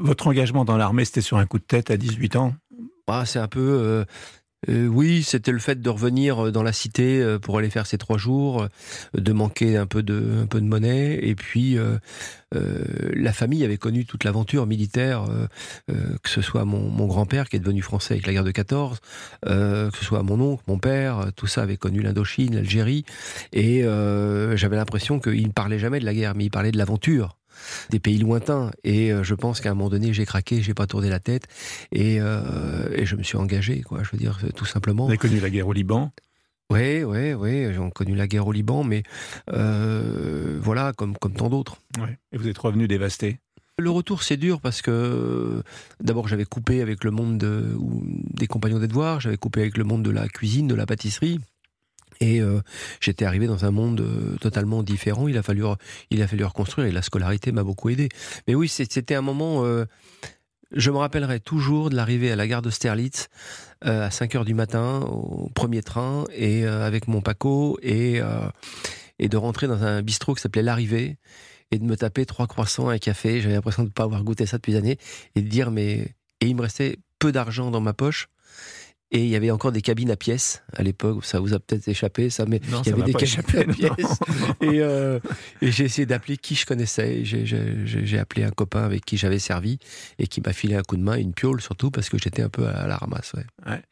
Votre engagement dans l'armée, c'était sur un coup de tête à 18 ans? Ah, C'est un peu... Euh, oui, c'était le fait de revenir euh, dans la cité euh, pour aller faire ces trois jours, de manquer un peu de, un peu de monnaie, et puis la famille avait connu toute l'aventure militaire, que ce soit mon, mon grand-père qui est devenu français avec la guerre de 14, que ce soit mon oncle, mon père, tout ça avait connu l'Indochine, l'Algérie, et j'avais l'impression qu'il ne parlait jamais de la guerre, mais il parlait de l'aventure des pays lointains. Et euh, je pense qu'à un moment donné, j'ai craqué, j'ai pas tourné la tête et, euh, et, je me suis engagé, quoi. Je veux dire, tout simplement. Vous avez connu la guerre au Liban? Oui, oui, oui, j'ai connu la guerre au Liban, mais euh, voilà, comme, comme tant d'autres. Et vous êtes revenu dévasté? Le retour, c'est dur parce que d'abord j'avais coupé avec le monde des compagnons des devoirs, j'avais coupé avec le monde de la cuisine, de la pâtisserie. Et euh, j'étais arrivé dans un monde euh, totalement différent. Il a fallu, il a fallu reconstruire et la scolarité m'a beaucoup aidé. Mais oui, c'était un moment. Euh, je me rappellerai toujours de l'arrivée à la gare d'Austerlitz à 5 heures du matin au premier train et avec mon Paco et et de rentrer dans un bistrot qui s'appelait l'arrivée et de me taper trois croissants et un café. J'avais l'impression de ne pas avoir goûté ça depuis des années et de dire mais et il me restait peu d'argent dans ma poche et il y avait encore des cabines à pièces à l'époque. Ça vous a peut-être échappé, ça, mais il y avait des cabines à pièces. et, euh, et j'ai essayé d'appeler qui je connaissais. J'ai appelé un copain avec qui j'avais servi et qui m'a filé un coup de main, une piole surtout, parce que j'étais un peu à la ramasse. Ouais.